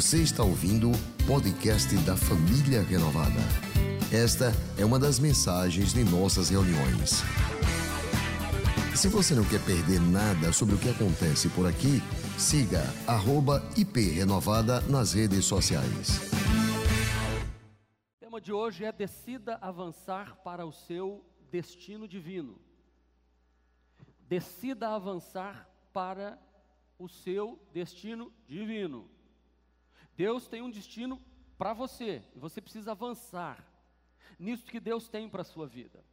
Você está ouvindo o podcast da Família Renovada. Esta é uma das mensagens de nossas reuniões. Se você não quer perder nada sobre o que acontece por aqui, siga @iprenovada nas redes sociais. O tema de hoje é decida avançar para o seu destino divino. Decida avançar para o seu destino divino. Deus tem um destino para você e você precisa avançar nisso que Deus tem para a sua vida.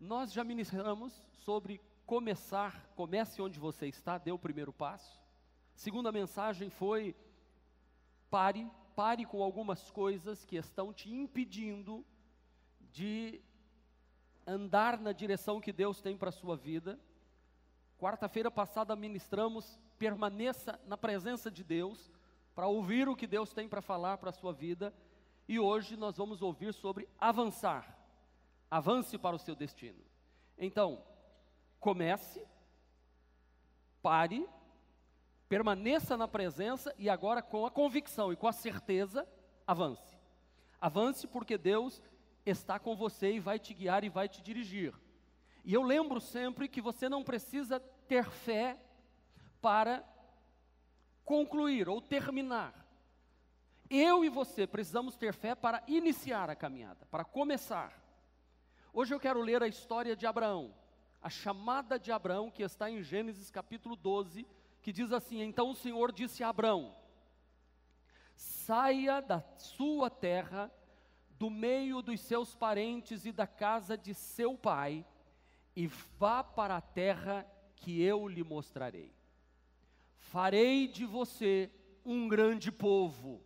Nós já ministramos sobre começar, comece onde você está, dê o primeiro passo. Segunda mensagem foi pare, pare com algumas coisas que estão te impedindo de andar na direção que Deus tem para a sua vida. Quarta-feira passada ministramos permaneça na presença de Deus para ouvir o que Deus tem para falar para a sua vida. E hoje nós vamos ouvir sobre avançar. Avance para o seu destino. Então, comece, pare, permaneça na presença e agora com a convicção e com a certeza, avance. Avance porque Deus está com você e vai te guiar e vai te dirigir. E eu lembro sempre que você não precisa ter fé para concluir ou terminar. Eu e você precisamos ter fé para iniciar a caminhada, para começar. Hoje eu quero ler a história de Abraão, a chamada de Abraão que está em Gênesis capítulo 12, que diz assim: Então o Senhor disse a Abraão: Saia da sua terra, do meio dos seus parentes e da casa de seu pai, e vá para a terra que eu lhe mostrarei farei de você um grande povo,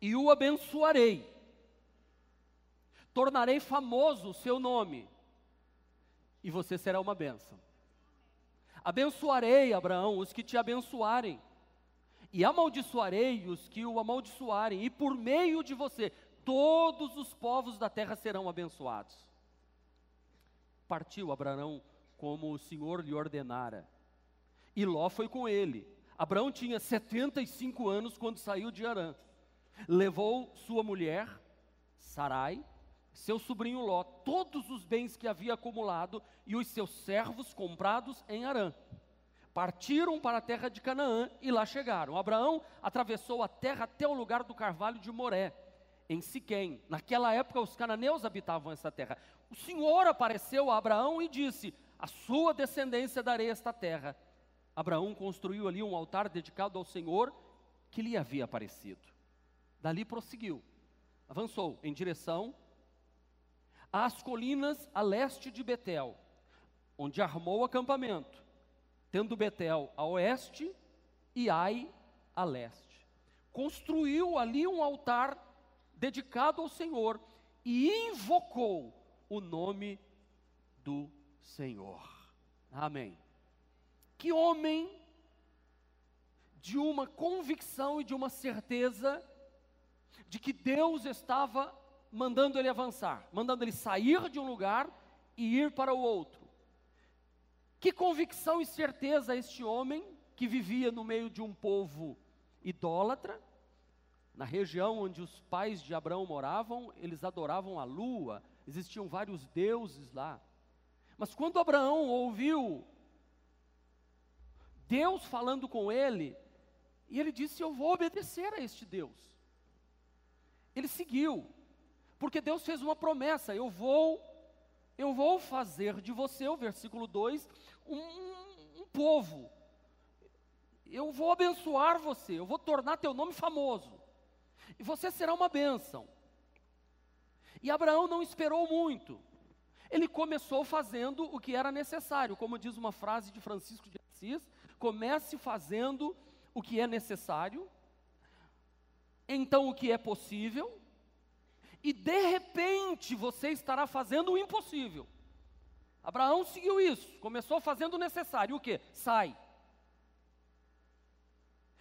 e o abençoarei, tornarei famoso o seu nome, e você será uma bênção. Abençoarei, Abraão, os que te abençoarem, e amaldiçoarei os que o amaldiçoarem, e por meio de você, todos os povos da terra serão abençoados. Partiu Abraão como o Senhor lhe ordenara e Ló foi com ele. Abraão tinha 75 anos quando saiu de Arã. Levou sua mulher, Sarai, seu sobrinho Ló, todos os bens que havia acumulado e os seus servos comprados em Arã. Partiram para a terra de Canaã e lá chegaram. Abraão atravessou a terra até o lugar do carvalho de Moré, em Siquém. Naquela época os cananeus habitavam essa terra. O Senhor apareceu a Abraão e disse: A sua descendência darei esta terra. Abraão construiu ali um altar dedicado ao Senhor que lhe havia aparecido. Dali prosseguiu, avançou em direção às colinas a leste de Betel, onde armou acampamento, tendo Betel a oeste e Ai a leste. Construiu ali um altar dedicado ao Senhor e invocou o nome do Senhor. Amém. Que homem de uma convicção e de uma certeza de que Deus estava mandando ele avançar, mandando ele sair de um lugar e ir para o outro. Que convicção e certeza este homem que vivia no meio de um povo idólatra, na região onde os pais de Abraão moravam, eles adoravam a lua, existiam vários deuses lá. Mas quando Abraão ouviu Deus falando com ele, e ele disse: Eu vou obedecer a este Deus. Ele seguiu, porque Deus fez uma promessa: Eu vou, eu vou fazer de você, o versículo 2, um, um povo. Eu vou abençoar você, eu vou tornar teu nome famoso, e você será uma bênção. E Abraão não esperou muito, ele começou fazendo o que era necessário, como diz uma frase de Francisco de Assis, Comece fazendo o que é necessário, então o que é possível, e de repente você estará fazendo o impossível. Abraão seguiu isso, começou fazendo o necessário, o que? Sai.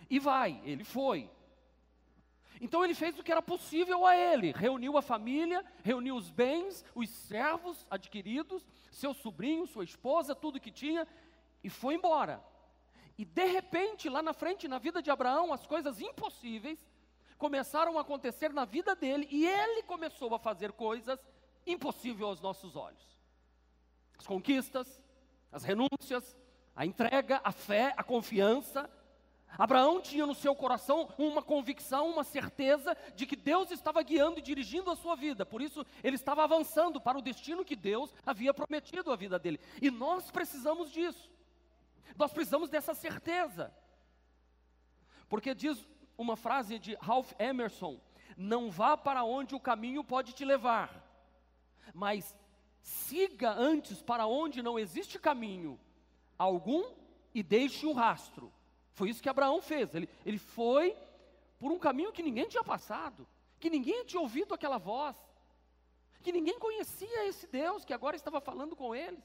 E vai, ele foi. Então ele fez o que era possível a ele, reuniu a família, reuniu os bens, os servos adquiridos, seu sobrinho, sua esposa, tudo que tinha, e foi embora. E de repente, lá na frente, na vida de Abraão, as coisas impossíveis começaram a acontecer na vida dele e ele começou a fazer coisas impossíveis aos nossos olhos. As conquistas, as renúncias, a entrega, a fé, a confiança. Abraão tinha no seu coração uma convicção, uma certeza de que Deus estava guiando e dirigindo a sua vida, por isso ele estava avançando para o destino que Deus havia prometido à vida dele. E nós precisamos disso, nós precisamos dessa certeza, porque diz uma frase de Ralph Emerson: não vá para onde o caminho pode te levar, mas siga antes para onde não existe caminho algum e deixe um rastro. Foi isso que Abraão fez. Ele, ele foi por um caminho que ninguém tinha passado, que ninguém tinha ouvido aquela voz, que ninguém conhecia esse Deus que agora estava falando com ele.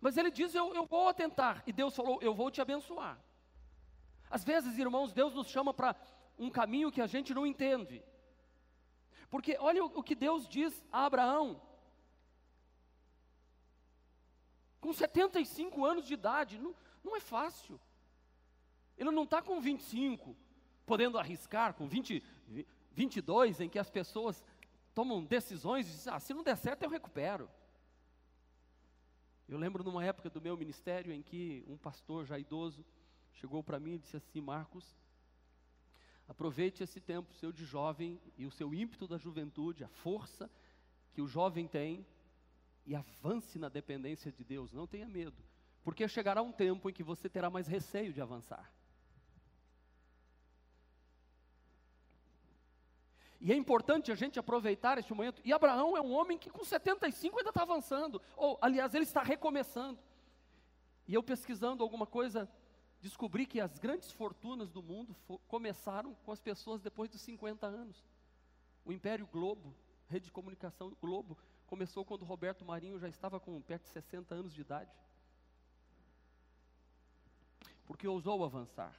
Mas ele diz: eu, eu vou tentar. E Deus falou: Eu vou te abençoar. Às vezes, irmãos, Deus nos chama para um caminho que a gente não entende. Porque olha o, o que Deus diz a Abraão. Com 75 anos de idade, não, não é fácil. Ele não está com 25, podendo arriscar, com 20, 22, em que as pessoas tomam decisões e dizem, ah, se não der certo eu recupero. Eu lembro numa época do meu ministério em que um pastor já idoso chegou para mim e disse assim: Marcos, aproveite esse tempo seu de jovem e o seu ímpeto da juventude, a força que o jovem tem, e avance na dependência de Deus, não tenha medo, porque chegará um tempo em que você terá mais receio de avançar. E é importante a gente aproveitar este momento. E Abraão é um homem que com 75 ainda está avançando. Ou, aliás, ele está recomeçando. E eu pesquisando alguma coisa, descobri que as grandes fortunas do mundo começaram com as pessoas depois dos 50 anos. O Império Globo, rede de comunicação Globo, começou quando Roberto Marinho já estava com perto de 60 anos de idade. Porque ousou avançar.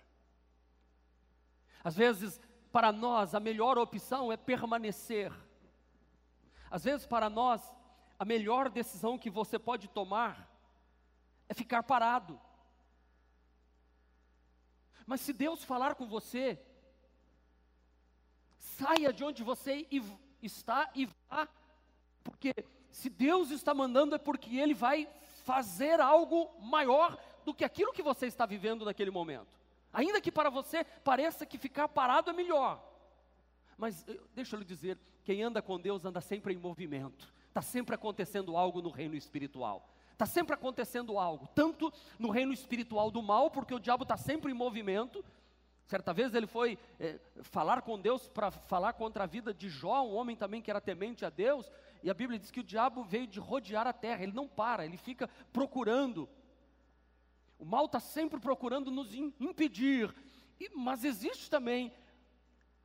Às vezes para nós a melhor opção é permanecer. Às vezes, para nós, a melhor decisão que você pode tomar é ficar parado. Mas se Deus falar com você, saia de onde você está e vá, porque se Deus está mandando é porque Ele vai fazer algo maior do que aquilo que você está vivendo naquele momento. Ainda que para você pareça que ficar parado é melhor. Mas deixa eu lhe dizer, quem anda com Deus anda sempre em movimento. Está sempre acontecendo algo no reino espiritual. Está sempre acontecendo algo, tanto no reino espiritual do mal, porque o diabo está sempre em movimento. Certa vez ele foi é, falar com Deus para falar contra a vida de Jó, um homem também que era temente a Deus, e a Bíblia diz que o diabo veio de rodear a terra, ele não para, ele fica procurando o mal está sempre procurando nos impedir, e, mas existe também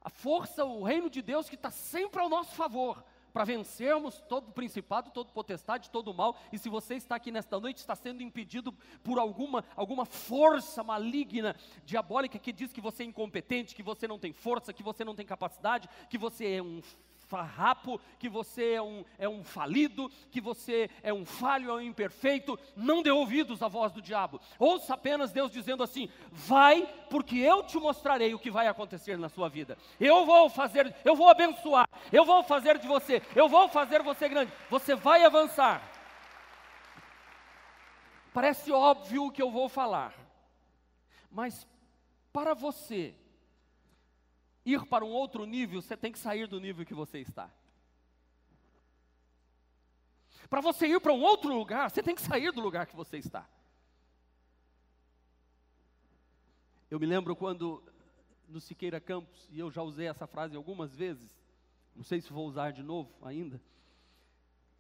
a força, o reino de Deus que está sempre ao nosso favor, para vencermos todo principado, todo potestade, todo mal. E se você está aqui nesta noite, está sendo impedido por alguma, alguma força maligna, diabólica, que diz que você é incompetente, que você não tem força, que você não tem capacidade, que você é um farrapo, que você é um, é um falido, que você é um falho, é um imperfeito, não dê ouvidos à voz do diabo. Ouça apenas Deus dizendo assim: vai, porque eu te mostrarei o que vai acontecer na sua vida. Eu vou fazer, eu vou abençoar, eu vou fazer de você, eu vou fazer você grande. Você vai avançar. Parece óbvio o que eu vou falar, mas para você ir para um outro nível, você tem que sair do nível que você está. Para você ir para um outro lugar, você tem que sair do lugar que você está. Eu me lembro quando no Siqueira Campos, e eu já usei essa frase algumas vezes, não sei se vou usar de novo ainda.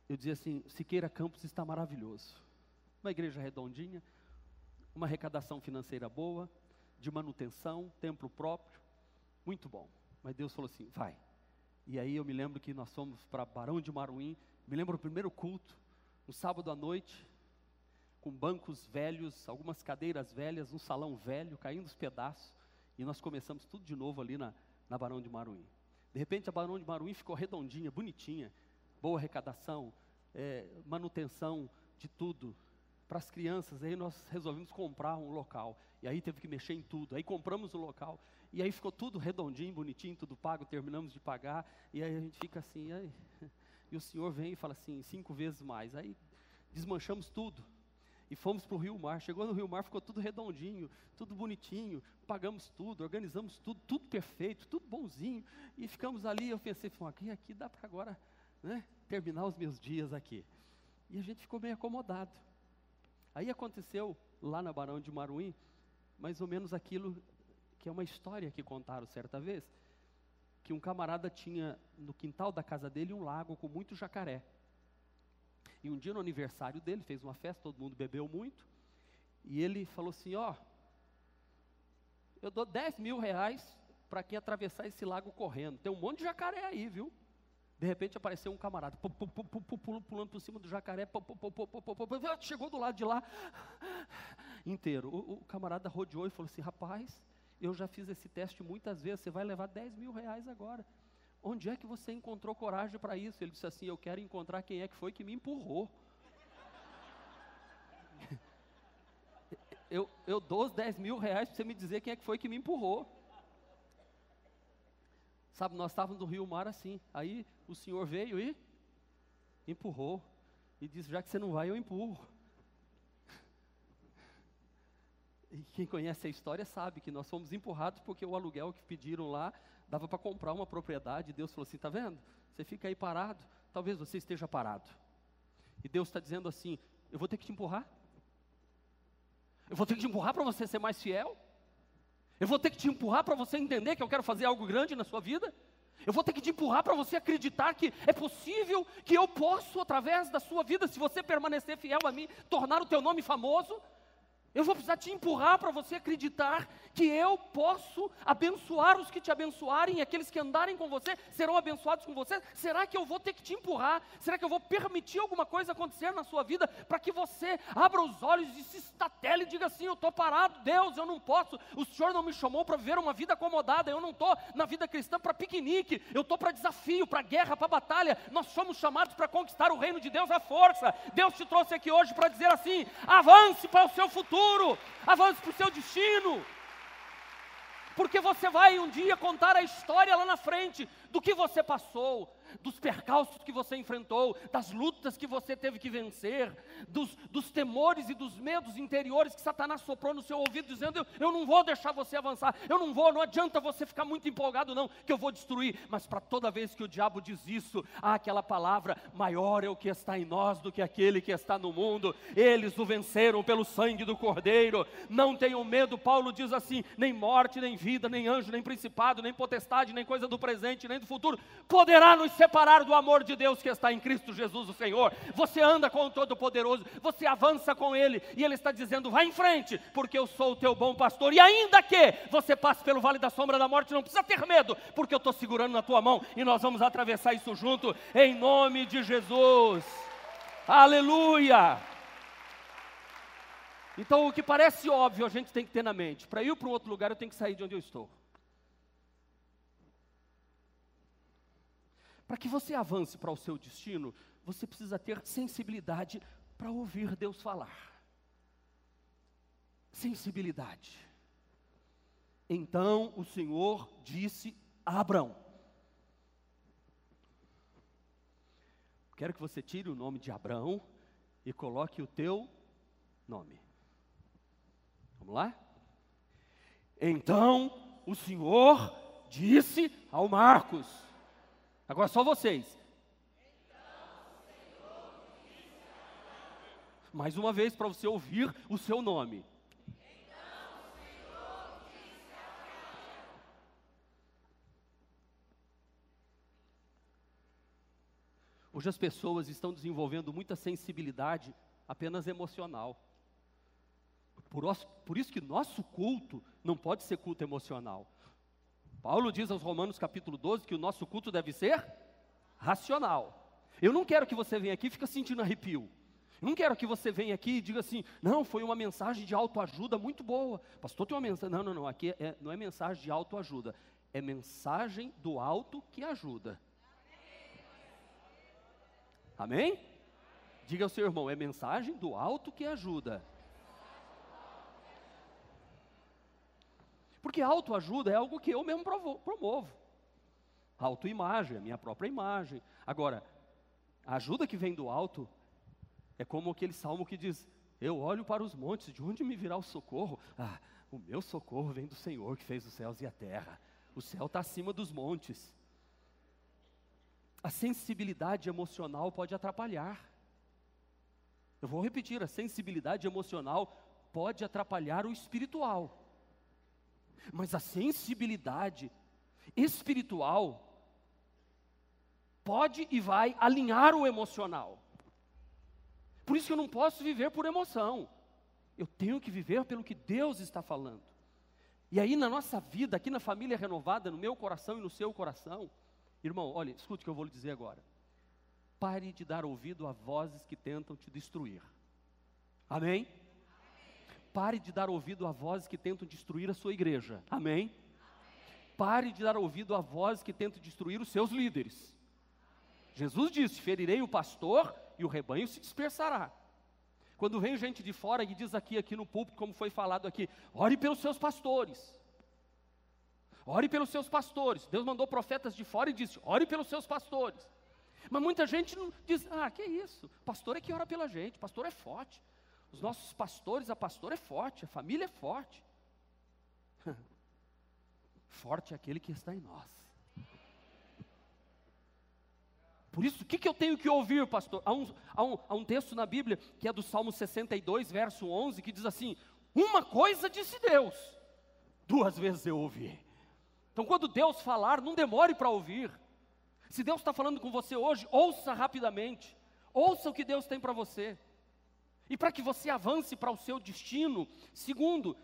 Eu dizia assim: Siqueira Campos está maravilhoso. Uma igreja redondinha, uma arrecadação financeira boa, de manutenção, templo próprio, muito bom. Mas Deus falou assim: vai. E aí eu me lembro que nós fomos para Barão de Maruim, me lembro o primeiro culto, no sábado à noite, com bancos velhos, algumas cadeiras velhas, um salão velho, caindo os pedaços, e nós começamos tudo de novo ali na, na Barão de Maruim. De repente a Barão de Maruim ficou redondinha, bonitinha, boa arrecadação, é, manutenção de tudo. para as crianças. Aí nós resolvemos comprar um local. E aí teve que mexer em tudo. Aí compramos o local. E aí ficou tudo redondinho, bonitinho, tudo pago. Terminamos de pagar. E aí a gente fica assim. Aí, e o senhor vem e fala assim: cinco vezes mais. Aí desmanchamos tudo. E fomos para o Rio Mar. Chegou no Rio Mar, ficou tudo redondinho, tudo bonitinho. Pagamos tudo, organizamos tudo, tudo perfeito, tudo bonzinho. E ficamos ali. Eu pensei: aqui, aqui dá para agora né, terminar os meus dias aqui. E a gente ficou bem acomodado. Aí aconteceu lá na Barão de Maruim, mais ou menos aquilo que é uma história que contaram certa vez, que um camarada tinha no quintal da casa dele um lago com muito jacaré. E um dia no aniversário dele, fez uma festa, todo mundo bebeu muito, e ele falou assim: Ó, oh, eu dou 10 mil reais para quem atravessar esse lago correndo. Tem um monte de jacaré aí, viu? De repente apareceu um camarada, pulando por cima do jacaré, chegou do lado de lá, inteiro. O, o, camarada rodeou e falou assim: Rapaz, eu já fiz esse teste muitas vezes, você vai levar 10 mil reais agora. Onde é que você encontrou coragem para isso? Ele disse assim: Eu quero encontrar quem é que foi que me empurrou. eu, eu dou os 10 mil reais para você me dizer quem é que foi que me empurrou. Sabe, nós estávamos no Rio Mar assim. Aí o senhor veio e empurrou. E disse: Já que você não vai, eu empurro. E quem conhece a história sabe que nós fomos empurrados porque o aluguel que pediram lá dava para comprar uma propriedade. Deus falou assim: Está vendo? Você fica aí parado. Talvez você esteja parado. E Deus está dizendo assim: Eu vou ter que te empurrar. Eu vou ter que te empurrar para você ser mais fiel. Eu vou ter que te empurrar para você entender que eu quero fazer algo grande na sua vida. Eu vou ter que te empurrar para você acreditar que é possível, que eu posso, através da sua vida, se você permanecer fiel a mim, tornar o teu nome famoso. Eu vou precisar te empurrar para você acreditar que eu posso abençoar os que te abençoarem e aqueles que andarem com você serão abençoados com você. Será que eu vou ter que te empurrar? Será que eu vou permitir alguma coisa acontecer na sua vida para que você abra os olhos e se estatele e diga assim: Eu estou parado, Deus, eu não posso. O Senhor não me chamou para viver uma vida acomodada. Eu não estou na vida cristã para piquenique. Eu estou para desafio, para guerra, para batalha. Nós somos chamados para conquistar o reino de Deus à força. Deus te trouxe aqui hoje para dizer assim: avance para o seu futuro futuro, avance para o seu destino. Porque você vai um dia contar a história lá na frente do que você passou, dos percalços que você enfrentou, das lutas que você teve que vencer, dos, dos temores e dos medos interiores que Satanás soprou no seu ouvido, dizendo: eu, eu não vou deixar você avançar, eu não vou, não adianta você ficar muito empolgado, não, que eu vou destruir. Mas para toda vez que o diabo diz isso, há aquela palavra: maior é o que está em nós do que aquele que está no mundo. Eles o venceram pelo sangue do Cordeiro. Não tenham medo, Paulo diz assim: nem morte, nem vida, nem anjo, nem principado, nem potestade, nem coisa do presente, nem do futuro poderá nos separar do amor de Deus que está em Cristo Jesus, o Senhor. Você anda com o Todo-Poderoso, você avança com Ele, e Ele está dizendo: vai em frente, porque eu sou o teu bom pastor. E ainda que você passe pelo vale da sombra da morte, não precisa ter medo, porque eu estou segurando na tua mão e nós vamos atravessar isso junto, em nome de Jesus. Aleluia! Então, o que parece óbvio, a gente tem que ter na mente. Para ir para um outro lugar, eu tenho que sair de onde eu estou. Para que você avance para o seu destino, você precisa ter sensibilidade para ouvir Deus falar. Sensibilidade. Então o Senhor disse a Abraão: Quero que você tire o nome de Abraão e coloque o teu nome. Vamos lá? Então o Senhor disse ao Marcos: Agora só vocês. Mais uma vez para você ouvir o seu nome. Hoje as pessoas estão desenvolvendo muita sensibilidade apenas emocional. Por, por, isso que nosso culto não pode ser culto emocional. Paulo diz aos Romanos capítulo 12 que o nosso culto deve ser racional. Eu não quero que você venha aqui e fique sentindo arrepio. Eu não quero que você venha aqui e diga assim, não, foi uma mensagem de autoajuda muito boa. Pastor, tem uma mensagem. Não, não, não, aqui é, não é mensagem de autoajuda. É mensagem do alto que ajuda. Amém? Diga ao seu irmão, é mensagem do alto que ajuda. Porque autoajuda é algo que eu mesmo promovo. Autoimagem, a minha própria imagem. Agora, a ajuda que vem do alto é como aquele salmo que diz: Eu olho para os montes, de onde me virá o socorro? Ah, o meu socorro vem do Senhor que fez os céus e a terra. O céu está acima dos montes. A sensibilidade emocional pode atrapalhar. Eu vou repetir: a sensibilidade emocional pode atrapalhar o espiritual. Mas a sensibilidade espiritual pode e vai alinhar o emocional. Por isso que eu não posso viver por emoção. Eu tenho que viver pelo que Deus está falando. E aí na nossa vida, aqui na família renovada, no meu coração e no seu coração, irmão, olha, escute o que eu vou lhe dizer agora. Pare de dar ouvido a vozes que tentam te destruir. Amém? Pare de dar ouvido a vozes que tentam destruir a sua igreja. Amém? Pare de dar ouvido a vozes que tentam destruir os seus líderes. Jesus disse: Ferirei o pastor e o rebanho se dispersará. Quando vem gente de fora e diz aqui, aqui no púlpito, como foi falado aqui, ore pelos seus pastores. Ore pelos seus pastores. Deus mandou profetas de fora e disse: ore pelos seus pastores. Mas muita gente diz: ah, que isso? Pastor é que ora pela gente, pastor é forte. Os nossos pastores, a pastora é forte, a família é forte. forte é aquele que está em nós. Por isso, o que, que eu tenho que ouvir, pastor? Há um, há, um, há um texto na Bíblia, que é do Salmo 62, verso 11, que diz assim: Uma coisa disse Deus, duas vezes eu ouvi. Então, quando Deus falar, não demore para ouvir. Se Deus está falando com você hoje, ouça rapidamente. Ouça o que Deus tem para você. E para que você avance para o seu destino, segundo,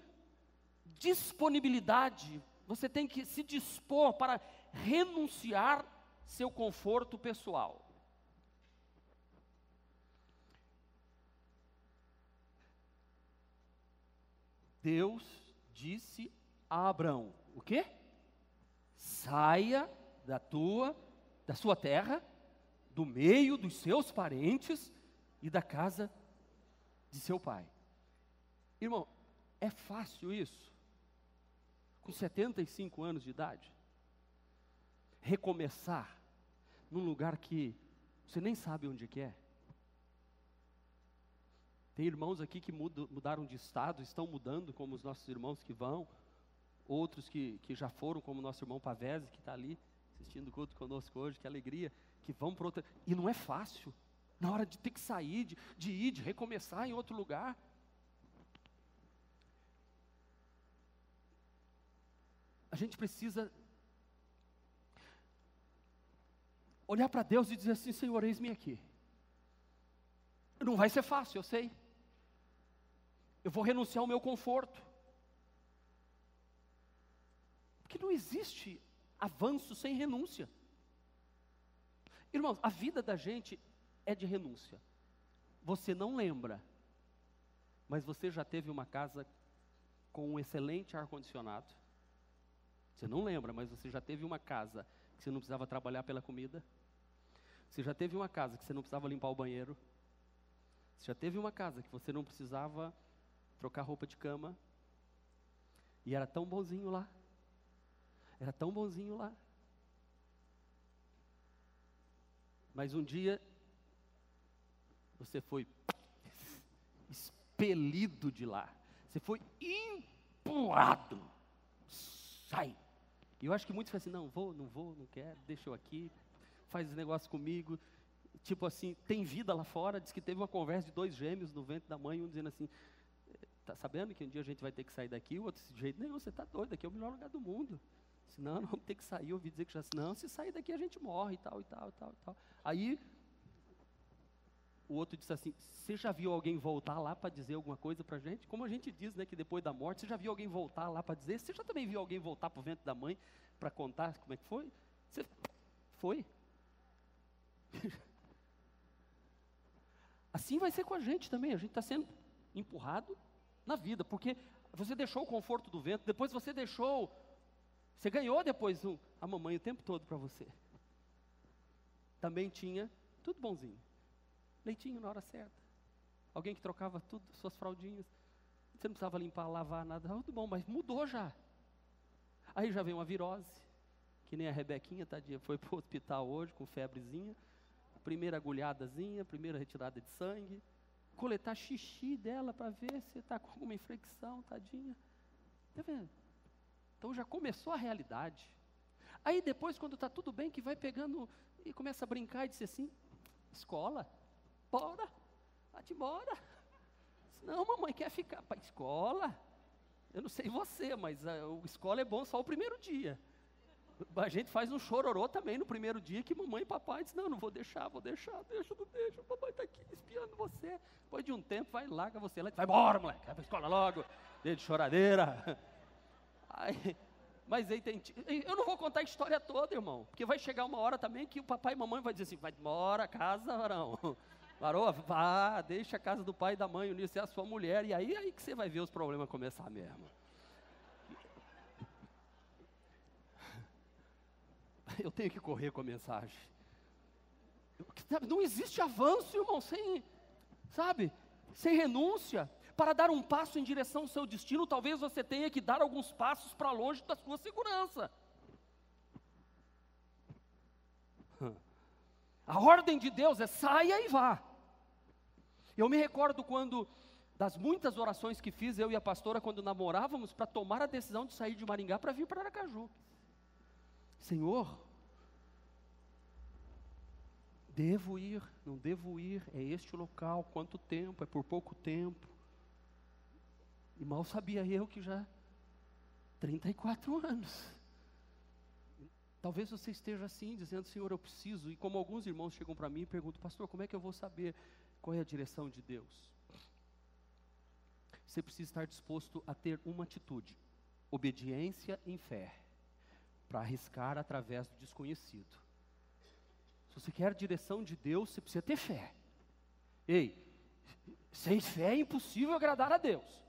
disponibilidade. Você tem que se dispor para renunciar seu conforto pessoal. Deus disse a Abraão: o quê? Saia da tua, da sua terra, do meio dos seus parentes e da casa de seu pai. Irmão, é fácil isso? Com 75 anos de idade? Recomeçar num lugar que você nem sabe onde que é? Tem irmãos aqui que mudaram de estado, estão mudando, como os nossos irmãos que vão, outros que, que já foram, como o nosso irmão Pavese, que está ali assistindo o culto conosco hoje, que alegria, que vão para outra. E não é fácil na hora de ter que sair, de, de ir, de recomeçar em outro lugar. A gente precisa olhar para Deus e dizer assim: Senhor, eis-me aqui. Não vai ser fácil, eu sei. Eu vou renunciar ao meu conforto. Porque não existe avanço sem renúncia. Irmãos, a vida da gente é de renúncia. Você não lembra, mas você já teve uma casa com um excelente ar-condicionado. Você não lembra, mas você já teve uma casa que você não precisava trabalhar pela comida. Você já teve uma casa que você não precisava limpar o banheiro. Você já teve uma casa que você não precisava trocar roupa de cama. E era tão bonzinho lá. Era tão bonzinho lá. Mas um dia você foi expelido de lá. Você foi empurrado. Sai. E eu acho que muitos falam assim: não, vou, não vou, não quero, deixa eu aqui, faz esse negócio comigo. Tipo assim, tem vida lá fora. Diz que teve uma conversa de dois gêmeos no ventre da mãe, um dizendo assim: tá sabendo que um dia a gente vai ter que sair daqui? O outro desse jeito: não, você está doido, aqui é o melhor lugar do mundo. Senão, não vamos ter que sair. Eu ouvi dizer que já, não, se sair daqui a gente morre e tal, e tal, e tal, e tal. Aí o outro disse assim: Você já viu alguém voltar lá para dizer alguma coisa para a gente? Como a gente diz, né, que depois da morte, você já viu alguém voltar lá para dizer? Você já também viu alguém voltar para o ventre da mãe para contar como é que foi? Você foi? assim vai ser com a gente também. A gente está sendo empurrado na vida, porque você deixou o conforto do vento, depois você deixou, você ganhou depois um, a mamãe o tempo todo para você. Também tinha tudo bonzinho leitinho na hora certa. Alguém que trocava tudo, suas fraldinhas. Você não precisava limpar, lavar, nada. Tudo bom, mas mudou já. Aí já vem uma virose, que nem a Rebequinha, tadinha, foi para o hospital hoje com febrezinha. Primeira agulhadazinha, primeira retirada de sangue. Coletar xixi dela para ver se está com alguma infecção, tadinha. Está vendo? Então já começou a realidade. Aí depois, quando está tudo bem, que vai pegando e começa a brincar e diz assim: escola, bora, vai embora. Não, mamãe quer ficar para a escola. Eu não sei você, mas a, a escola é bom só o primeiro dia. A gente faz um chororô também no primeiro dia que mamãe e papai dizem, não, não vou deixar, vou deixar, deixa, não deixa, papai está aqui espiando você. Depois de um tempo, vai, larga você lá, vai embora, moleque, vai para a escola logo, de choradeira. Mas aí tem, eu não vou contar a história toda, irmão, porque vai chegar uma hora também que o papai e mamãe vai dizer assim, vai embora, casa, varão. Varou, vá, deixa a casa do pai e da mãe unir-se à sua mulher, e aí, aí que você vai ver os problemas começar mesmo. Eu tenho que correr com a mensagem. Não existe avanço, irmão, sem, sabe, sem renúncia. Para dar um passo em direção ao seu destino, talvez você tenha que dar alguns passos para longe da sua segurança. A ordem de Deus é saia e vá. Eu me recordo quando, das muitas orações que fiz, eu e a pastora, quando namorávamos, para tomar a decisão de sair de Maringá para vir para Aracaju. Senhor, devo ir, não devo ir, é este o local, quanto tempo, é por pouco tempo. E mal sabia eu que já 34 anos. Talvez você esteja assim, dizendo, Senhor, eu preciso. E como alguns irmãos chegam para mim e perguntam, pastor, como é que eu vou saber qual é a direção de Deus? Você precisa estar disposto a ter uma atitude: obediência em fé, para arriscar através do desconhecido. Se você quer a direção de Deus, você precisa ter fé. Ei, sem fé é impossível agradar a Deus.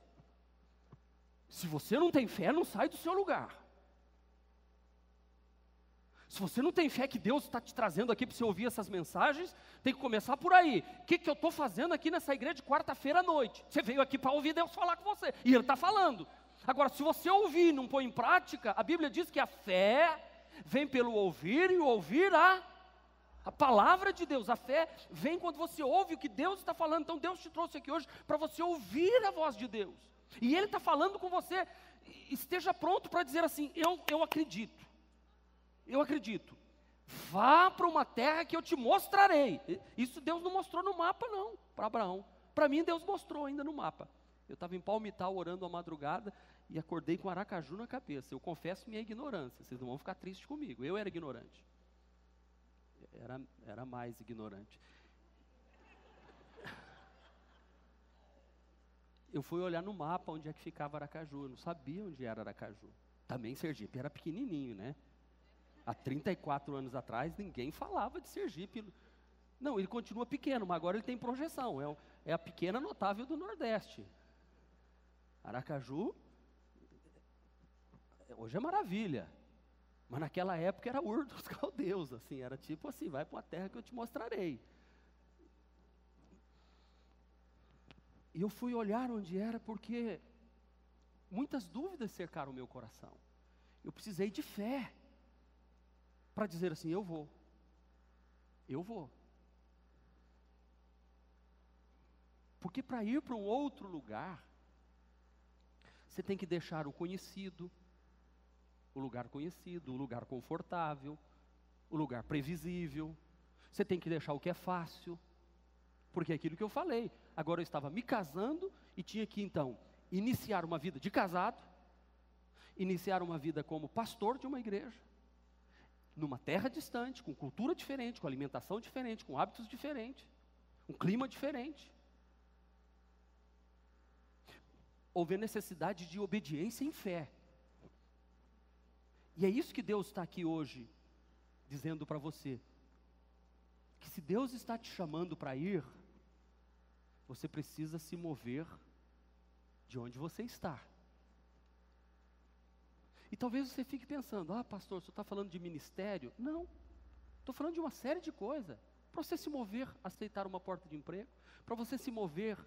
Se você não tem fé, não sai do seu lugar. Se você não tem fé que Deus está te trazendo aqui para você ouvir essas mensagens, tem que começar por aí. O que, que eu estou fazendo aqui nessa igreja de quarta-feira à noite? Você veio aqui para ouvir Deus falar com você, e Ele está falando. Agora, se você ouvir e não pôr em prática, a Bíblia diz que a fé vem pelo ouvir e o ouvir a, a palavra de Deus. A fé vem quando você ouve o que Deus está falando. Então, Deus te trouxe aqui hoje para você ouvir a voz de Deus. E Ele está falando com você. Esteja pronto para dizer assim: eu, eu acredito. Eu acredito. Vá para uma terra que eu te mostrarei. Isso Deus não mostrou no mapa, não, para Abraão. Para mim, Deus mostrou ainda no mapa. Eu estava em Palmital orando à madrugada e acordei com Aracaju na cabeça. Eu confesso minha ignorância, vocês não vão ficar tristes comigo. Eu era ignorante. Era, era mais ignorante. Eu fui olhar no mapa onde é que ficava Aracaju. Eu não sabia onde era Aracaju. Também Sergipe era pequenininho, né? Há 34 anos atrás, ninguém falava de Sergipe. Não, ele continua pequeno, mas agora ele tem projeção. É, é a pequena notável do Nordeste. Aracaju, hoje é maravilha. Mas naquela época era Ur dos caldeus, assim, era tipo assim, vai para uma terra que eu te mostrarei. E eu fui olhar onde era porque muitas dúvidas cercaram o meu coração. Eu precisei de fé para dizer assim: eu vou. Eu vou. Porque para ir para um outro lugar, você tem que deixar o conhecido, o lugar conhecido, o lugar confortável, o lugar previsível. Você tem que deixar o que é fácil, porque é aquilo que eu falei. Agora eu estava me casando e tinha que então iniciar uma vida de casado, iniciar uma vida como pastor de uma igreja, numa terra distante, com cultura diferente, com alimentação diferente, com hábitos diferentes, um clima diferente. Houve a necessidade de obediência em fé. E é isso que Deus está aqui hoje dizendo para você. Que se Deus está te chamando para ir, você precisa se mover de onde você está. E talvez você fique pensando: ah, pastor, você está falando de ministério? Não, estou falando de uma série de coisas. Para você se mover, aceitar uma porta de emprego, para você se mover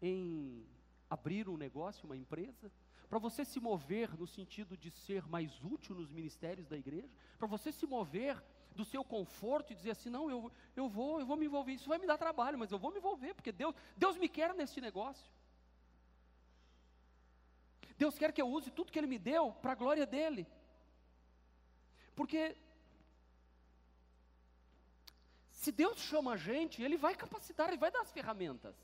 em abrir um negócio, uma empresa, para você se mover no sentido de ser mais útil nos ministérios da igreja, para você se mover do seu conforto e dizer assim, não, eu, eu vou, eu vou me envolver, isso vai me dar trabalho, mas eu vou me envolver, porque Deus, Deus me quer nesse negócio. Deus quer que eu use tudo que Ele me deu para a glória dEle. Porque se Deus chama a gente, Ele vai capacitar, Ele vai dar as ferramentas.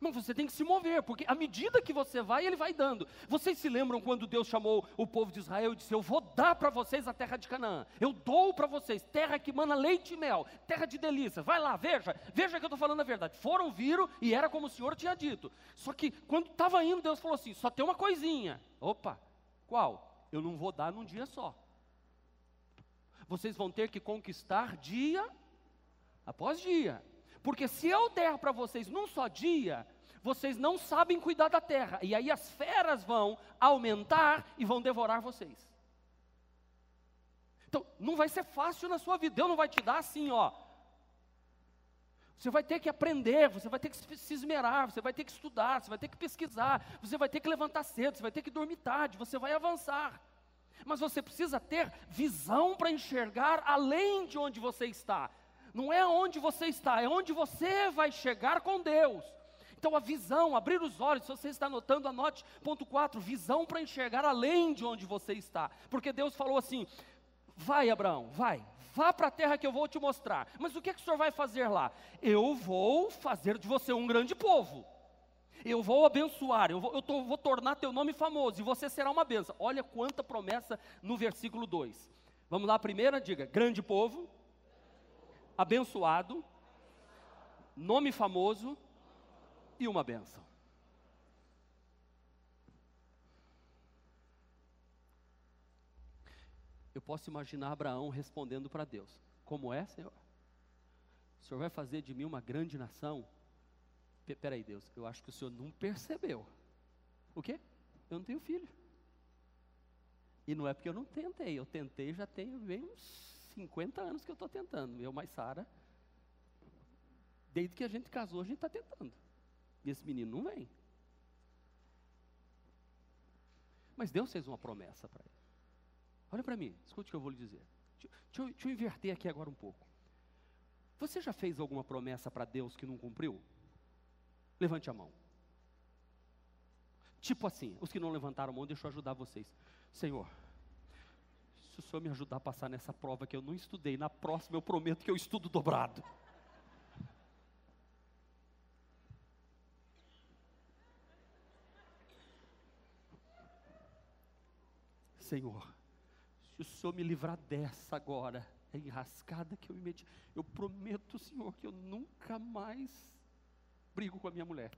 Mas você tem que se mover, porque à medida que você vai, ele vai dando. Vocês se lembram quando Deus chamou o povo de Israel e disse: Eu vou dar para vocês a terra de Canaã. Eu dou para vocês, terra que mana leite e mel, terra de delícias. Vai lá, veja, veja que eu estou falando a verdade. Foram, viram e era como o Senhor tinha dito. Só que quando estava indo, Deus falou assim: Só tem uma coisinha. Opa, qual? Eu não vou dar num dia só. Vocês vão ter que conquistar dia após dia. Porque se eu der para vocês num só dia, vocês não sabem cuidar da terra, e aí as feras vão aumentar e vão devorar vocês. Então, não vai ser fácil na sua vida, Deus não vai te dar assim, ó. Você vai ter que aprender, você vai ter que se esmerar, você vai ter que estudar, você vai ter que pesquisar, você vai ter que levantar cedo, você vai ter que dormir tarde, você vai avançar. Mas você precisa ter visão para enxergar além de onde você está não é onde você está, é onde você vai chegar com Deus. Então a visão, abrir os olhos, se você está anotando, anote ponto 4, visão para enxergar além de onde você está. Porque Deus falou assim: vai Abraão, vai, vá para a terra que eu vou te mostrar. Mas o que, é que o senhor vai fazer lá? Eu vou fazer de você um grande povo. Eu vou abençoar, eu vou, eu tô, vou tornar teu nome famoso e você será uma benção. Olha quanta promessa no versículo 2. Vamos lá, primeira, diga: grande povo, abençoado, nome famoso e uma benção. Eu posso imaginar Abraão respondendo para Deus: Como é, Senhor? O Senhor vai fazer de mim uma grande nação? Peraí, Deus, eu acho que o Senhor não percebeu. O quê? Eu não tenho filho. E não é porque eu não tentei, eu tentei já tenho bem uns 50 anos que eu estou tentando. Eu mais Sara. Desde que a gente casou, a gente está tentando. E esse menino não vem. Mas Deus fez uma promessa para ele. Olha para mim, escute o que eu vou lhe dizer. Deixa, eu, deixa eu inverter aqui agora um pouco. Você já fez alguma promessa para Deus que não cumpriu? Levante a mão. Tipo assim, os que não levantaram a mão, deixa eu ajudar vocês. Senhor, se o Senhor me ajudar a passar nessa prova que eu não estudei, na próxima eu prometo que eu estudo dobrado. Senhor, se o Senhor me livrar dessa agora, é enrascada que eu me meti, eu prometo, Senhor, que eu nunca mais brigo com a minha mulher.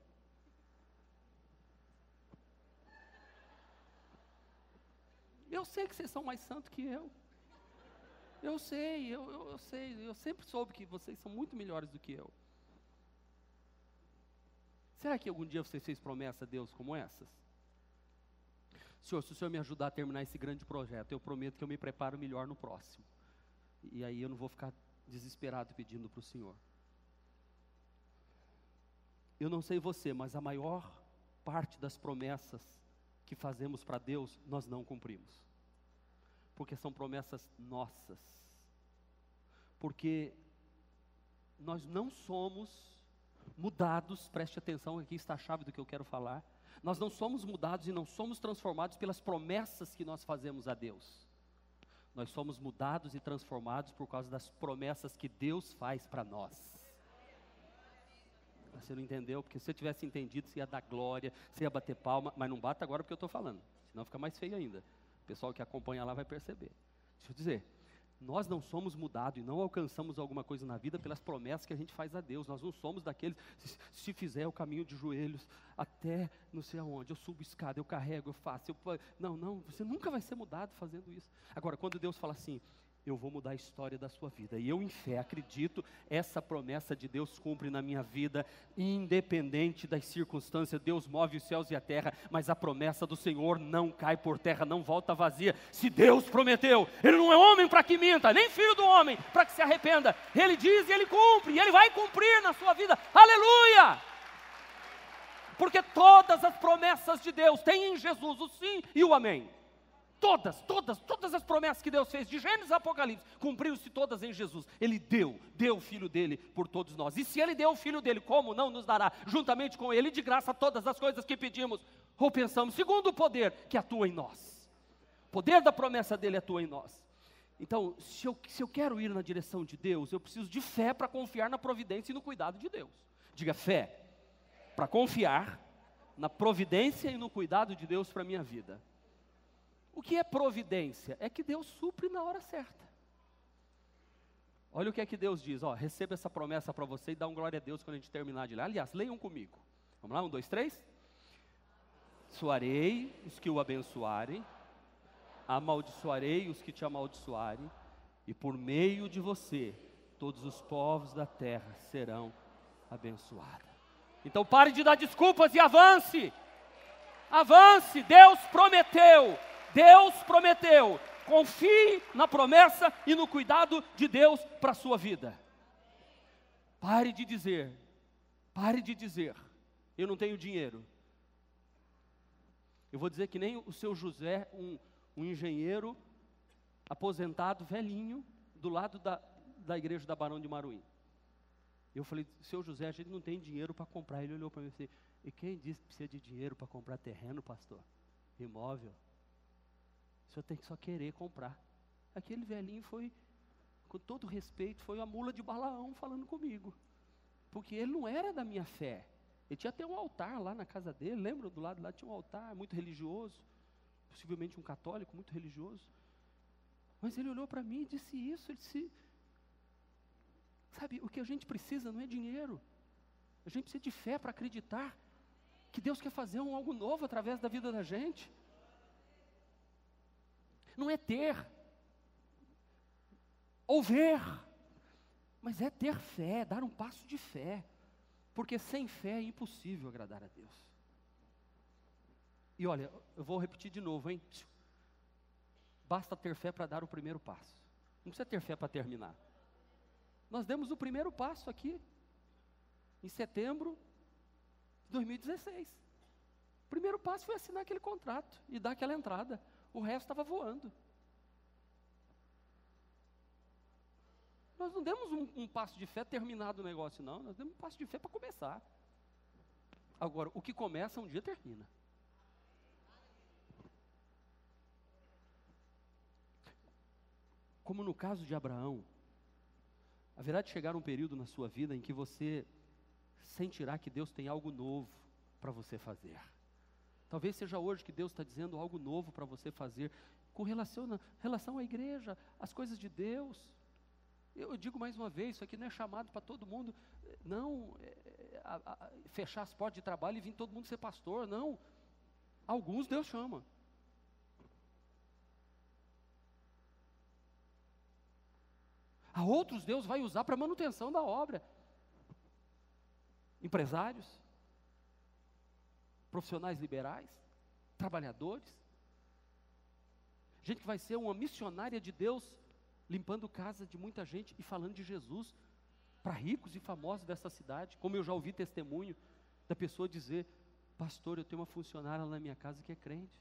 Eu sei que vocês são mais santos que eu. Eu sei, eu, eu, eu, sei, eu sempre soube que vocês são muito melhores do que eu. Será que algum dia você fez promessa a Deus como essas? Senhor, se o Senhor me ajudar a terminar esse grande projeto, eu prometo que eu me preparo melhor no próximo. E aí eu não vou ficar desesperado pedindo para o Senhor. Eu não sei você, mas a maior parte das promessas que fazemos para Deus, nós não cumprimos porque são promessas nossas. Porque nós não somos mudados, preste atenção, aqui está a chave do que eu quero falar. Nós não somos mudados e não somos transformados pelas promessas que nós fazemos a Deus. Nós somos mudados e transformados por causa das promessas que Deus faz para nós. Você não entendeu? Porque se você tivesse entendido, você ia dar glória, você ia bater palma, mas não bata agora porque eu estou falando, senão fica mais feio ainda. O pessoal que acompanha lá vai perceber. Deixa eu dizer, nós não somos mudados e não alcançamos alguma coisa na vida pelas promessas que a gente faz a Deus. Nós não somos daqueles, se, se fizer o caminho de joelhos até não sei aonde, eu subo escada, eu carrego, eu faço. Eu, não, não, você nunca vai ser mudado fazendo isso. Agora, quando Deus fala assim, eu vou mudar a história da sua vida. E eu, em fé, acredito, essa promessa de Deus cumpre na minha vida, independente das circunstâncias. Deus move os céus e a terra, mas a promessa do Senhor não cai por terra, não volta vazia. Se Deus prometeu, Ele não é homem para que minta, nem filho do homem para que se arrependa. Ele diz e Ele cumpre, e Ele vai cumprir na sua vida. Aleluia! Porque todas as promessas de Deus têm em Jesus o sim e o amém. Todas, todas, todas as promessas que Deus fez, de Gênesis a Apocalipse, cumpriu-se todas em Jesus. Ele deu, deu o Filho dele por todos nós. E se Ele deu o Filho dele, como não nos dará, juntamente com Ele, de graça, todas as coisas que pedimos ou pensamos, segundo o poder que atua em nós. O poder da promessa dele atua em nós. Então, se eu, se eu quero ir na direção de Deus, eu preciso de fé para confiar na providência e no cuidado de Deus. Diga fé, para confiar na providência e no cuidado de Deus para a minha vida. O que é providência? É que Deus supre na hora certa. Olha o que é que Deus diz, ó, receba essa promessa para você e dá um glória a Deus quando a gente terminar de ler. Aliás, leiam comigo. Vamos lá, um, dois, três. Suarei os que o abençoarem, amaldiçoarei os que te amaldiçoarem, e por meio de você, todos os povos da terra serão abençoados. Então pare de dar desculpas e avance. Avance, Deus prometeu. Deus prometeu. Confie na promessa e no cuidado de Deus para a sua vida. Pare de dizer, pare de dizer, eu não tenho dinheiro. Eu vou dizer que nem o seu José, um, um engenheiro aposentado, velhinho, do lado da, da igreja da Barão de Maruim. Eu falei, seu José, a gente não tem dinheiro para comprar. Ele olhou para mim e disse, e quem disse que precisa de dinheiro para comprar terreno, pastor? Imóvel? O tem que só querer comprar. Aquele velhinho foi, com todo respeito, foi a mula de Balaão falando comigo. Porque ele não era da minha fé. Ele tinha até um altar lá na casa dele, lembra? Do lado lá tinha um altar muito religioso, possivelmente um católico muito religioso. Mas ele olhou para mim e disse isso, ele disse, sabe, o que a gente precisa não é dinheiro. A gente precisa de fé para acreditar que Deus quer fazer um algo novo através da vida da gente não é ter ou ver, mas é ter fé, dar um passo de fé, porque sem fé é impossível agradar a Deus. E olha, eu vou repetir de novo, hein? Basta ter fé para dar o primeiro passo, não precisa ter fé para terminar. Nós demos o primeiro passo aqui, em setembro de 2016. O primeiro passo foi assinar aquele contrato e dar aquela entrada. O resto estava voando. Nós não demos um, um, passo de fé terminado o negócio, não. Nós demos um passo de fé para começar. Agora, o que começa um dia termina. Como no caso de Abraão, haverá de chegar um período na sua vida em que você sentirá que Deus tem algo novo para você fazer. Talvez seja hoje que Deus está dizendo algo novo para você fazer com relação, relação à igreja, às coisas de Deus. Eu digo mais uma vez, isso aqui não é chamado para todo mundo, não, é, é, a, a, fechar as portas de trabalho e vir todo mundo ser pastor, não. Alguns Deus chama. A outros Deus vai usar para manutenção da obra. Empresários, profissionais liberais, trabalhadores, gente que vai ser uma missionária de Deus, limpando casa de muita gente e falando de Jesus para ricos e famosos dessa cidade, como eu já ouvi testemunho da pessoa dizer: Pastor, eu tenho uma funcionária lá na minha casa que é crente.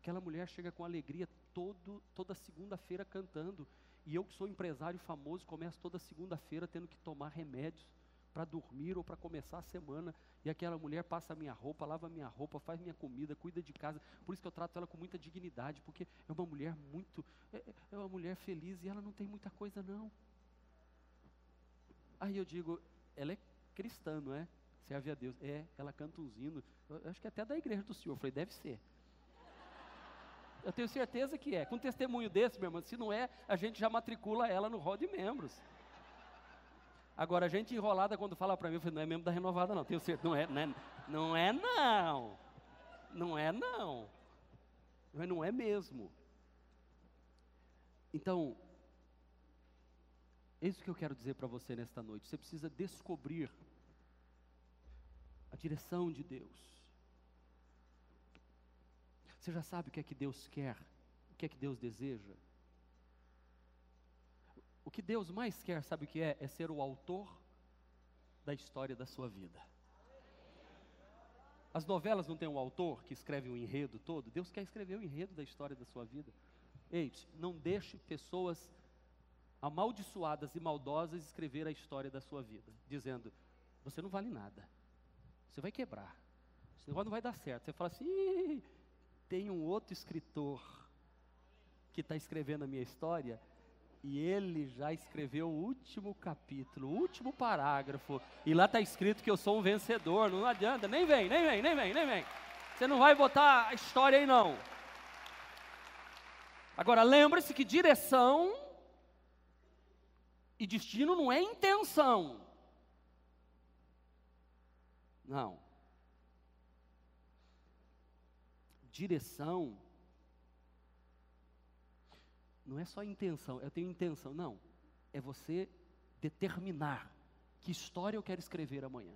Aquela mulher chega com alegria todo, toda segunda-feira cantando. E eu que sou empresário famoso, começo toda segunda-feira tendo que tomar remédios para dormir ou para começar a semana. E aquela mulher passa minha roupa, lava minha roupa, faz minha comida, cuida de casa. Por isso que eu trato ela com muita dignidade, porque é uma mulher muito, é, é uma mulher feliz e ela não tem muita coisa não. Aí eu digo, ela é cristã, não é? Serve a Deus. É, ela canta uns hinos. Eu acho que é até da igreja do Senhor. Eu falei, deve ser. Eu tenho certeza que é. Com um testemunho desse, meu irmão, se não é, a gente já matricula ela no rol de membros. Agora, a gente enrolada quando fala para mim, eu falo, não é mesmo da renovada, não. Tenho certeza. Não é, não é, não é não. Não é não. Mas não é mesmo. Então, É isso que eu quero dizer para você nesta noite. Você precisa descobrir a direção de Deus. Você já sabe o que é que Deus quer, o que é que Deus deseja. O que Deus mais quer, sabe o que é? É ser o autor da história da sua vida. As novelas não têm um autor que escreve o um enredo todo? Deus quer escrever o enredo da história da sua vida. Ei, não deixe pessoas amaldiçoadas e maldosas escrever a história da sua vida, dizendo: você não vale nada, você vai quebrar, esse negócio não vai dar certo. Você fala assim: tem um outro escritor que está escrevendo a minha história e ele já escreveu o último capítulo, o último parágrafo, e lá está escrito que eu sou um vencedor. Não adianta, nem vem, nem vem, nem vem, nem vem. Você não vai botar a história aí, não. Agora, lembre-se que direção e destino não é intenção. Não. Direção não é só intenção, eu tenho intenção, não. É você determinar que história eu quero escrever amanhã.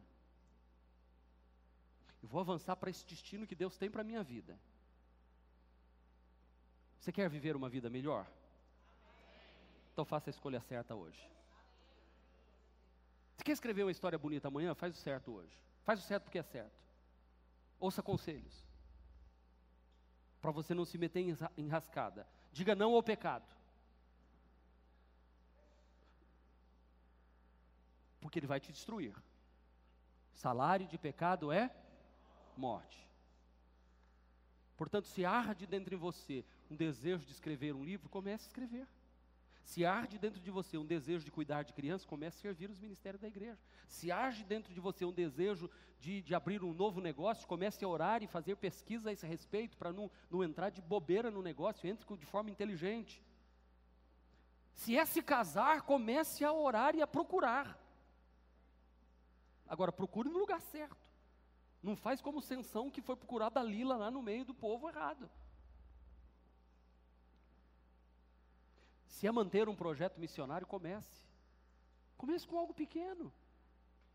Eu vou avançar para esse destino que Deus tem para a minha vida. Você quer viver uma vida melhor? Então faça a escolha certa hoje. Você quer escrever uma história bonita amanhã? Faz o certo hoje. Faz o certo porque é certo. Ouça conselhos. Para você não se meter em enrascada. Diga não ao pecado. Porque ele vai te destruir. Salário de pecado é morte. Portanto, se arde dentro de você um desejo de escrever um livro, comece a escrever. Se arde dentro de você um desejo de cuidar de crianças, comece a servir os ministérios da igreja. Se arde dentro de você um desejo de, de abrir um novo negócio, comece a orar e fazer pesquisa a esse respeito, para não, não entrar de bobeira no negócio, entre de forma inteligente. Se é se casar, comece a orar e a procurar. Agora, procure no lugar certo. Não faz como Sensão que foi procurar Dalila lá no meio do povo errado. Se é manter um projeto missionário, comece. Comece com algo pequeno.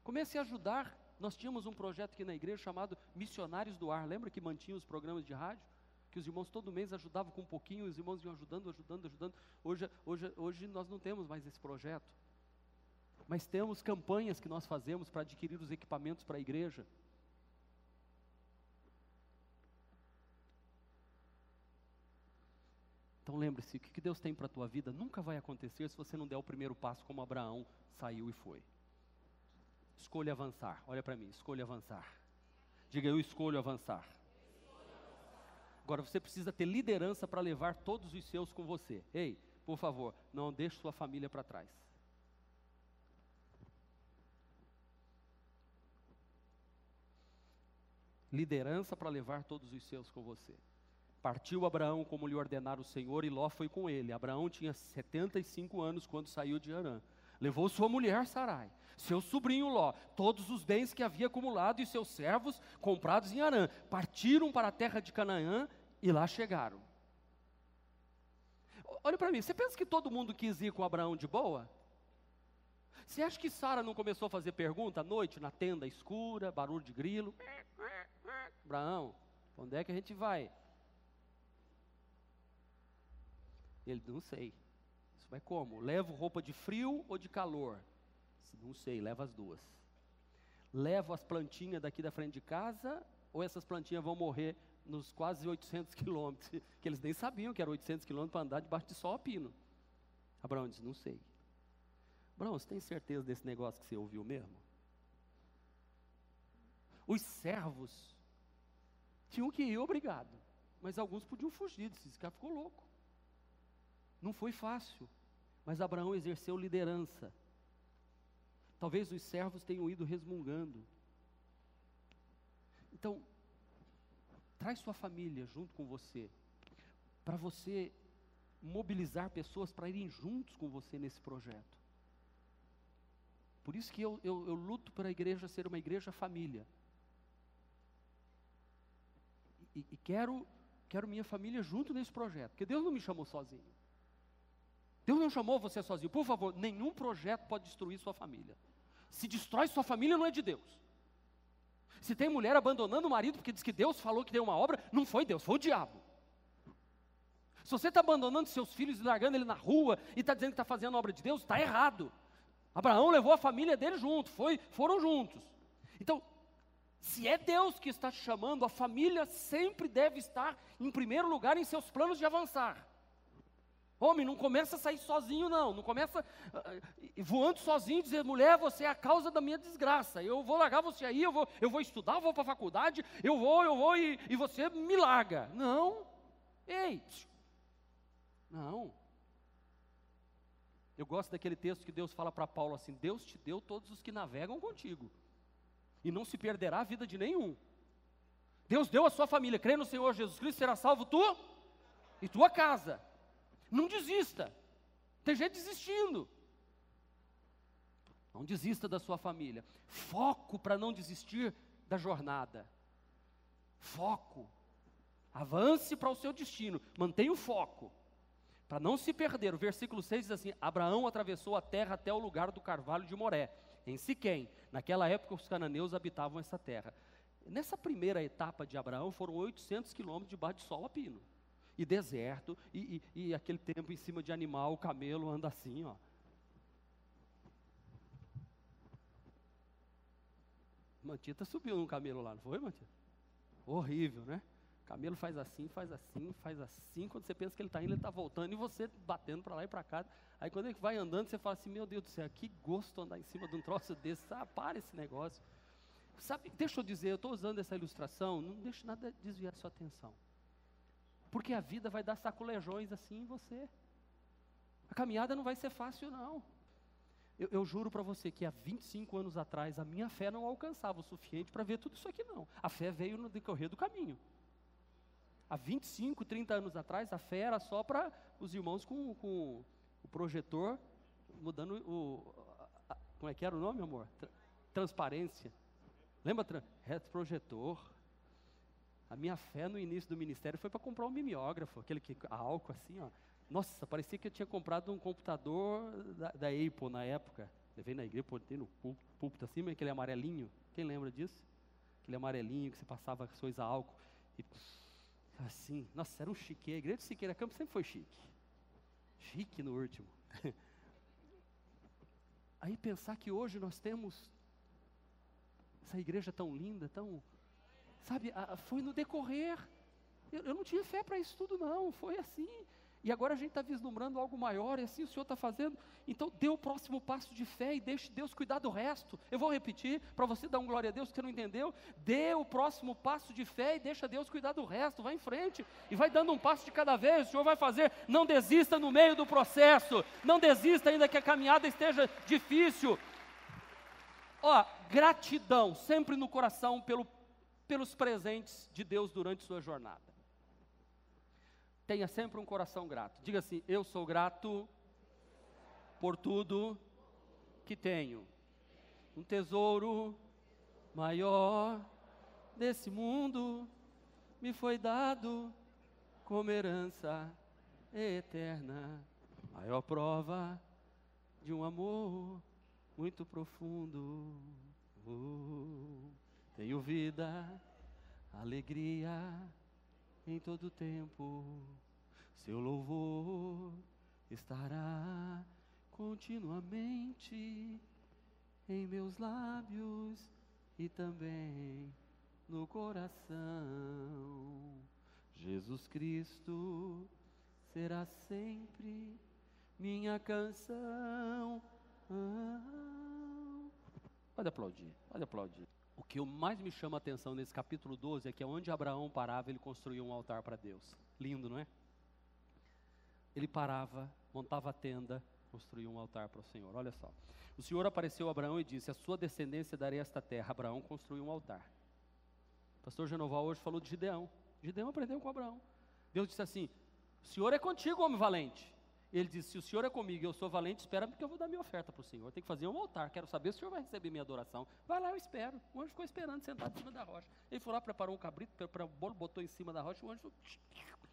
Comece a ajudar. Nós tínhamos um projeto aqui na igreja chamado Missionários do Ar. Lembra que mantinha os programas de rádio? Que os irmãos todo mês ajudavam com um pouquinho, os irmãos iam ajudando, ajudando, ajudando. Hoje, hoje, hoje nós não temos mais esse projeto. Mas temos campanhas que nós fazemos para adquirir os equipamentos para a igreja. Então lembre-se, o que Deus tem para a tua vida nunca vai acontecer se você não der o primeiro passo como Abraão saiu e foi. Escolha avançar. Olha para mim, escolha avançar. Diga, eu escolho avançar. Agora você precisa ter liderança para levar todos os seus com você. Ei, por favor, não deixe sua família para trás. Liderança para levar todos os seus com você. Partiu Abraão como lhe ordenara o Senhor, e Ló foi com ele. Abraão tinha 75 anos quando saiu de Arã. Levou sua mulher Sarai, seu sobrinho Ló, todos os bens que havia acumulado e seus servos comprados em Arã. Partiram para a terra de Canaã e lá chegaram. Olha para mim, você pensa que todo mundo quis ir com Abraão de boa? Você acha que Sara não começou a fazer pergunta à noite, na tenda escura, barulho de grilo? Abraão, onde é que a gente vai? Ele, não sei. Isso vai como? Levo roupa de frio ou de calor? Não sei, leva as duas. Levo as plantinhas daqui da frente de casa ou essas plantinhas vão morrer nos quase 800 quilômetros? Que eles nem sabiam que era 800 quilômetros para andar debaixo de sol pino. Abraão disse, não sei. Abraão, você tem certeza desse negócio que você ouviu mesmo? Os servos tinham que ir obrigado, mas alguns podiam fugir, disse, esse cara ficou louco. Não foi fácil, mas Abraão exerceu liderança. Talvez os servos tenham ido resmungando. Então, traz sua família junto com você, para você mobilizar pessoas para irem juntos com você nesse projeto. Por isso que eu, eu, eu luto para a igreja ser uma igreja família. E, e quero, quero minha família junto nesse projeto, porque Deus não me chamou sozinho. Deus não chamou você sozinho. Por favor, nenhum projeto pode destruir sua família. Se destrói sua família, não é de Deus. Se tem mulher abandonando o marido porque diz que Deus falou que deu uma obra, não foi Deus, foi o diabo. Se você está abandonando seus filhos e largando ele na rua e está dizendo que está fazendo a obra de Deus, está errado. Abraão levou a família dele junto, foi, foram juntos. Então, se é Deus que está te chamando, a família sempre deve estar em primeiro lugar em seus planos de avançar. Homem, não começa a sair sozinho, não. Não começa uh, voando sozinho dizer, mulher, você é a causa da minha desgraça. Eu vou largar você aí, eu vou, eu vou estudar, eu vou para a faculdade, eu vou, eu vou e, e você me larga. Não. Ei, não. Eu gosto daquele texto que Deus fala para Paulo assim: Deus te deu todos os que navegam contigo, e não se perderá a vida de nenhum. Deus deu a sua família, crê no Senhor Jesus Cristo, será salvo tu e tua casa. Não desista. Tem gente desistindo. Não desista da sua família. Foco para não desistir da jornada. Foco. Avance para o seu destino. Mantenha o foco para não se perder, o versículo 6 diz assim: Abraão atravessou a terra até o lugar do carvalho de Moré, em Siquém. Naquela época, os cananeus habitavam essa terra. Nessa primeira etapa de Abraão, foram 800 quilômetros de bar de sol a pino, e deserto, e, e, e aquele tempo em cima de animal, o camelo anda assim, ó. Mantita subiu num camelo lá, não foi, Mantita? Horrível, né? camelo faz assim, faz assim, faz assim. Quando você pensa que ele está indo, ele está voltando e você batendo para lá e para cá. Aí quando ele vai andando, você fala assim: Meu Deus do céu, que gosto andar em cima de um troço desse. Ah, para esse negócio. Sabe, deixa eu dizer, eu estou usando essa ilustração, não deixe nada desviar sua atenção. Porque a vida vai dar sacolejões assim em você. A caminhada não vai ser fácil, não. Eu, eu juro para você que há 25 anos atrás a minha fé não alcançava o suficiente para ver tudo isso aqui, não. A fé veio no decorrer do caminho. Há 25, 30 anos atrás, a fé era só para os irmãos com, com, o projetor, mudando o. A, como é que era o nome, amor? Tra, transparência. Lembra? Tra, projetor. A minha fé no início do ministério foi para comprar um mimeógrafo, aquele que álcool assim, ó. Nossa, parecia que eu tinha comprado um computador da, da Apple na época. Levei na igreja, botei no púlpito assim, aquele amarelinho. Quem lembra disso? Aquele amarelinho que você passava a álcool. E Assim, nossa, era um chique. A igreja de Siqueira Campos sempre foi chique. Chique no último. Aí pensar que hoje nós temos essa igreja tão linda, tão. Sabe, foi no decorrer. Eu, eu não tinha fé para isso tudo, não. Foi assim. E agora a gente está vislumbrando algo maior, e assim o Senhor está fazendo. Então dê o próximo passo de fé e deixe Deus cuidar do resto. Eu vou repetir para você dar um glória a Deus que não entendeu. Dê o próximo passo de fé e deixa Deus cuidar do resto. Vai em frente e vai dando um passo de cada vez. O Senhor vai fazer. Não desista no meio do processo. Não desista ainda que a caminhada esteja difícil. Ó, gratidão sempre no coração pelo, pelos presentes de Deus durante sua jornada tenha sempre um coração grato. Diga assim: Eu sou grato por tudo que tenho. Um tesouro maior desse mundo me foi dado como herança eterna. Maior prova de um amor muito profundo. Uh, tenho vida, alegria em todo tempo. Seu louvor estará continuamente em meus lábios e também no coração. Jesus Cristo será sempre minha canção. Ah. Pode aplaudir, pode aplaudir. O que mais me chama a atenção nesse capítulo 12 é que onde Abraão parava, ele construiu um altar para Deus. Lindo, não é? Ele parava, montava a tenda, construía um altar para o Senhor. Olha só. O Senhor apareceu a Abraão e disse: A sua descendência darei esta terra. Abraão construiu um altar. O pastor Genoval hoje falou de Gideão. Gideão aprendeu com Abraão. Deus disse assim: O Senhor é contigo, homem valente. Ele disse: Se o Senhor é comigo e eu sou valente, espera, porque eu vou dar minha oferta para o Senhor. Tem que fazer um altar. Quero saber se o Senhor vai receber minha adoração. Vai lá, eu espero. O anjo ficou esperando, sentado em cima da rocha. Ele foi lá, preparou um cabrito, preparou um bolo, botou em cima da rocha. O anjo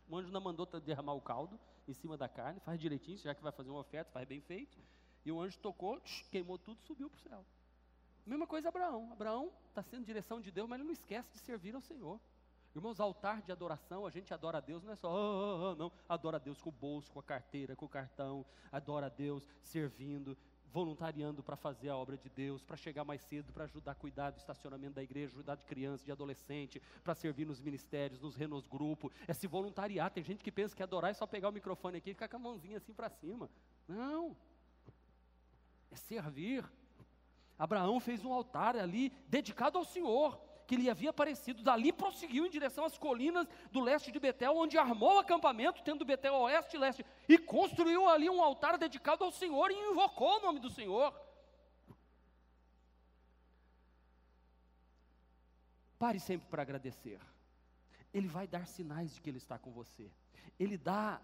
O anjo não mandou derramar o caldo em cima da carne, faz direitinho, já que vai fazer uma oferta, faz bem feito. E o anjo tocou, queimou tudo, subiu para o céu. Mesma coisa Abraão. Abraão está sendo direção de Deus, mas ele não esquece de servir ao Senhor. Irmãos, altar de adoração, a gente adora a Deus, não é só, oh, oh, oh, não, adora a Deus com o bolso, com a carteira, com o cartão, adora a Deus servindo, voluntariando para fazer a obra de Deus, para chegar mais cedo, para ajudar a cuidar do estacionamento da igreja, ajudar de criança, de adolescente, para servir nos ministérios, nos renos grupos, é se voluntariar. Tem gente que pensa que adorar é só pegar o microfone aqui e ficar com a mãozinha assim para cima. Não. É servir. Abraão fez um altar ali dedicado ao Senhor que lhe havia aparecido. Dali prosseguiu em direção às colinas do leste de Betel, onde armou o acampamento, tendo Betel oeste e leste, e construiu ali um altar dedicado ao Senhor e invocou o nome do Senhor. Pare sempre para agradecer. Ele vai dar sinais de que Ele está com você. Ele dá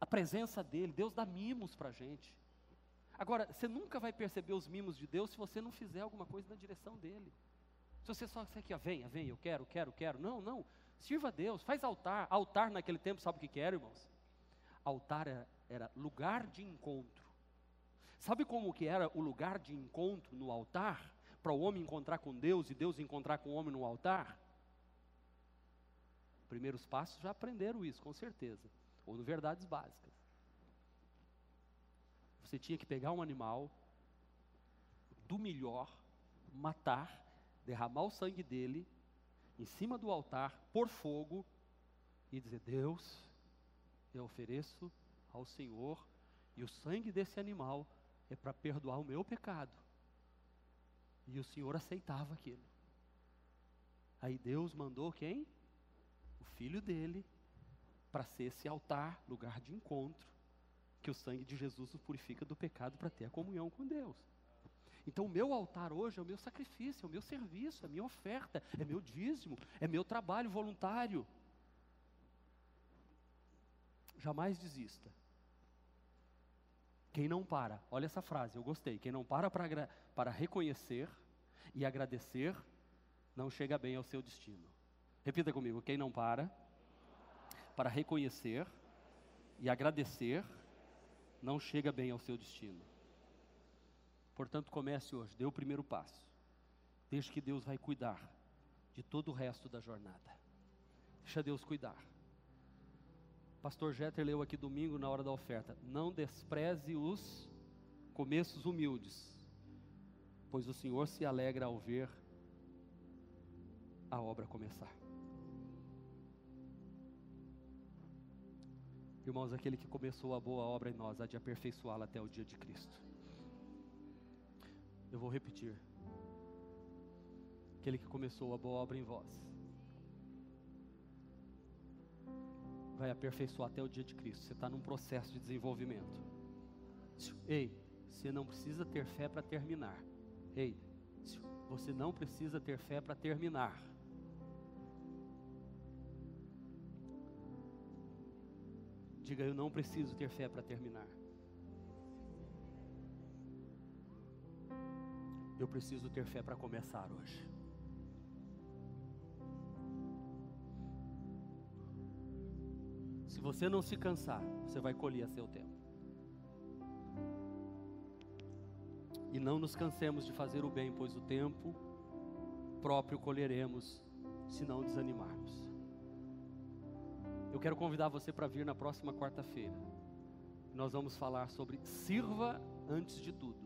a presença dEle. Deus dá mimos para a gente. Agora, você nunca vai perceber os mimos de Deus se você não fizer alguma coisa na direção dEle. Se você só aqui, ó, venha, venha, eu quero, quero, quero. Não, não. Sirva a Deus, faz altar. Altar naquele tempo, sabe o que, que era, irmãos? Altar era, era lugar de encontro. Sabe como que era o lugar de encontro no altar? Para o homem encontrar com Deus e Deus encontrar com o homem no altar? Primeiros passos já aprenderam isso, com certeza. Ou no verdades básicas. Você tinha que pegar um animal do melhor, matar derramar o sangue dele em cima do altar, por fogo, e dizer: Deus, eu ofereço ao Senhor, e o sangue desse animal é para perdoar o meu pecado. E o Senhor aceitava aquilo. Aí Deus mandou quem? O filho dele, para ser esse altar, lugar de encontro, que o sangue de Jesus nos purifica do pecado para ter a comunhão com Deus. Então, o meu altar hoje é o meu sacrifício, é o meu serviço, é a minha oferta, é meu dízimo, é meu trabalho voluntário. Jamais desista. Quem não para, olha essa frase, eu gostei. Quem não para para, para reconhecer e agradecer, não chega bem ao seu destino. Repita comigo: quem não para para reconhecer e agradecer, não chega bem ao seu destino. Portanto, comece hoje, dê o primeiro passo. Deixe que Deus vai cuidar de todo o resto da jornada. Deixa Deus cuidar. Pastor Jeter leu aqui domingo na hora da oferta: Não despreze os começos humildes, pois o Senhor se alegra ao ver a obra começar. Irmãos, aquele que começou a boa obra em nós há de aperfeiçoá-la até o dia de Cristo. Eu vou repetir. Aquele que começou a boa obra em vós vai aperfeiçoar até o dia de Cristo. Você está num processo de desenvolvimento. Ei, você não precisa ter fé para terminar. Ei, você não precisa ter fé para terminar. Diga, eu não preciso ter fé para terminar. Eu preciso ter fé para começar hoje. Se você não se cansar, você vai colher a seu tempo. E não nos cansemos de fazer o bem, pois o tempo próprio colheremos se não desanimarmos. Eu quero convidar você para vir na próxima quarta-feira. Nós vamos falar sobre sirva antes de tudo.